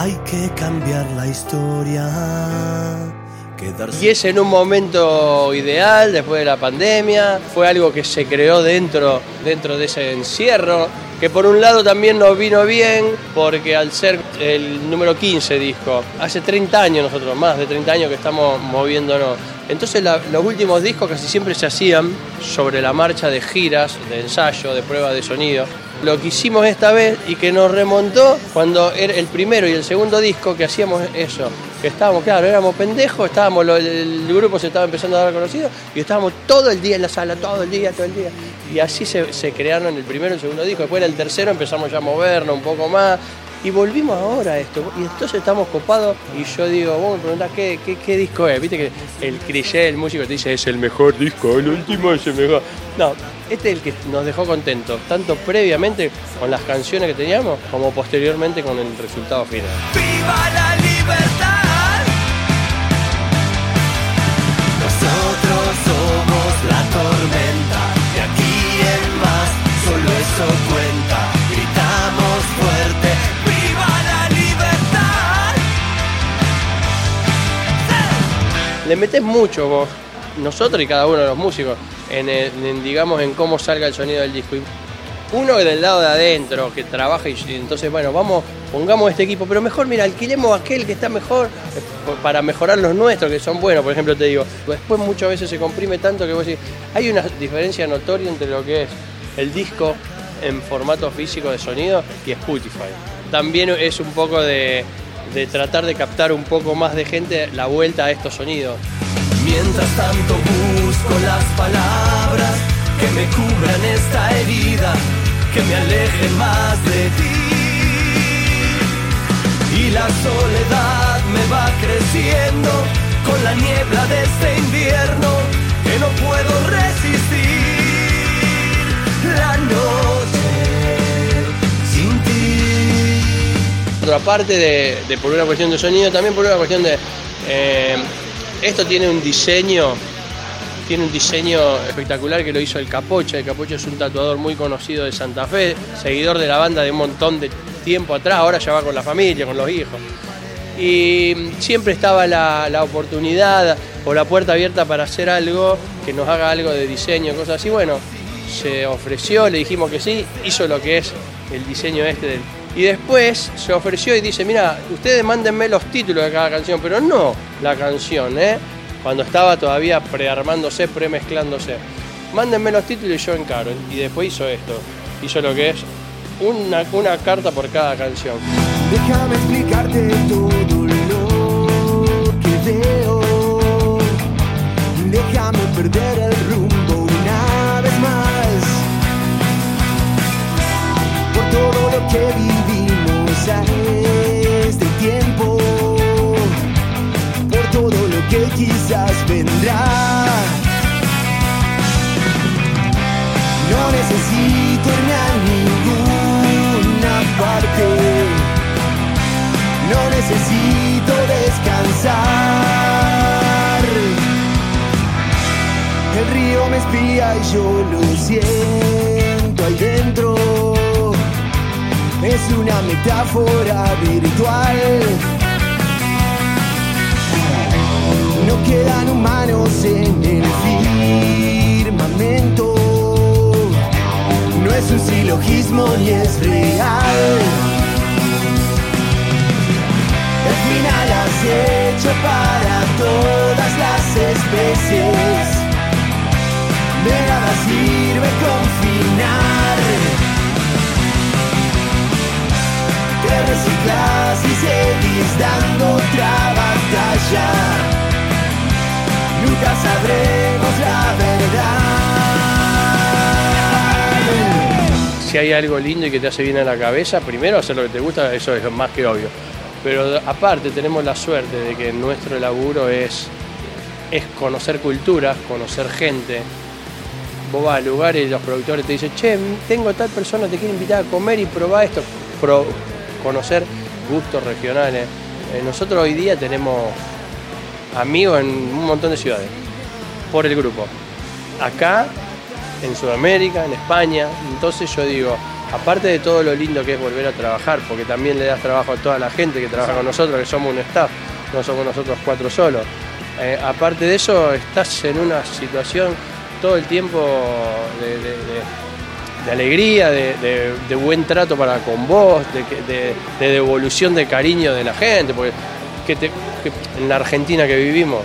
Hay que cambiar la historia. Y es en un momento ideal después de la pandemia, fue algo que se creó dentro, dentro de ese encierro, que por un lado también nos vino bien, porque al ser el número 15 disco, hace 30 años nosotros, más de 30 años que estamos moviéndonos. Entonces los últimos discos casi siempre se hacían sobre la marcha de giras, de ensayo, de prueba de sonido. Lo que hicimos esta vez y que nos remontó cuando era el primero y el segundo disco que hacíamos eso, que estábamos, claro, éramos pendejos, estábamos, el grupo se estaba empezando a dar conocido y estábamos todo el día en la sala, todo el día, todo el día. Y así se, se crearon el primero y el segundo disco. Después en el tercero empezamos ya a movernos un poco más, y volvimos ahora a esto. Y entonces estamos copados y yo digo, vos me preguntás ¿qué, qué, disco es. Viste que el cliché, el músico te dice, es el mejor disco, el último es el mejor. No, este es el que nos dejó contentos, tanto previamente con las canciones que teníamos, como posteriormente con el resultado final. ¡Viva la Le metes mucho vos, nosotros y cada uno de los músicos en, digamos, en cómo salga el sonido del disco. Uno del lado de adentro, que trabaja y, entonces, bueno, vamos, pongamos este equipo, pero mejor, mira, alquilemos aquel que está mejor eh, para mejorar los nuestros, que son buenos, por ejemplo, te digo. Después muchas veces se comprime tanto que vos decís, hay una diferencia notoria entre lo que es el disco en formato físico de sonido y Spotify. También es un poco de, de tratar de captar un poco más de gente la vuelta a estos sonidos. Mientras tanto busco las palabras que me cubran esta herida, que me alejen más de ti. Y la soledad me va creciendo con la niebla de este invierno que no puedo resistir. La noche ti. Otra parte de, por una cuestión de sonido, también por una cuestión de... Eh, esto tiene un diseño, tiene un diseño espectacular que lo hizo el Capocha. El Capocha es un tatuador muy conocido de Santa Fe, seguidor de la banda de un montón de tiempo atrás, ahora ya va con la familia, con los hijos. Y siempre estaba la, la oportunidad o la puerta abierta para hacer algo, que nos haga algo de diseño, cosas así. Bueno, se ofreció, le dijimos que sí, hizo lo que es el diseño este del y después se ofreció y dice, mira, ustedes mándenme los títulos de cada canción, pero no la canción, ¿eh? Cuando estaba todavía prearmándose, premezclándose. Mándenme los títulos y yo encaro. Y después hizo esto. Hizo lo que es una, una carta por cada canción. Déjame explicarte todo lo que veo. Déjame perder el rumbo una vez más. Por todo lo que vi vendrá. No necesito irme a ninguna parte, no necesito descansar. El río me espía y yo lo siento ahí dentro es una metáfora virtual. No quedan humanos en el firmamento. No es un silogismo ni es real. El final has hecho para todas las especies. De nada sirve confinar reciclas y seguís dando batalla. Si hay algo lindo y que te hace bien a la cabeza, primero hacer lo que te gusta, eso es más que obvio. Pero aparte tenemos la suerte de que nuestro laburo es, es conocer culturas, conocer gente, vos vas a lugares y los productores te dicen, che, tengo tal persona, te quiere invitar a comer y probar esto conocer gustos regionales. Eh, nosotros hoy día tenemos amigos en un montón de ciudades, por el grupo. Acá, en Sudamérica, en España. Entonces yo digo, aparte de todo lo lindo que es volver a trabajar, porque también le das trabajo a toda la gente que trabaja con nosotros, que somos un staff, no somos nosotros cuatro solos. Eh, aparte de eso, estás en una situación todo el tiempo de, alegría, de, buen trato para con vos, de, devolución de cariño de la gente, porque en la Argentina que vivimos,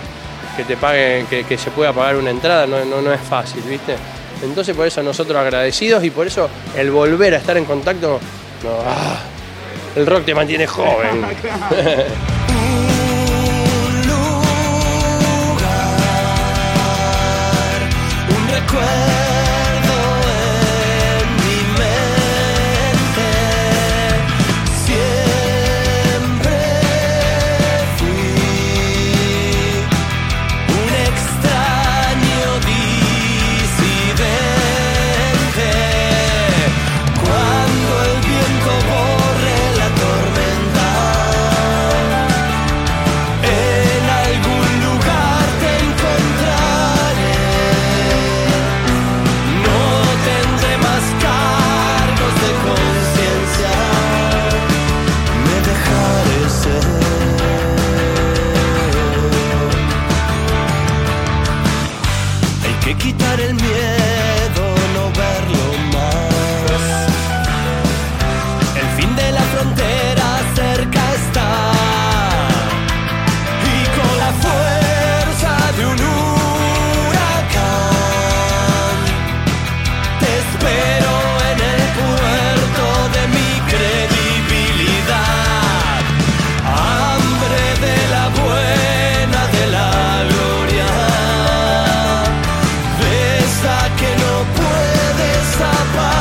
que te paguen, que, se pueda pagar una entrada, no, no, es fácil, ¿viste? Entonces por eso nosotros agradecidos y por eso el volver a estar en contacto, ah, el rock te mantiene joven. que no puedes apagar.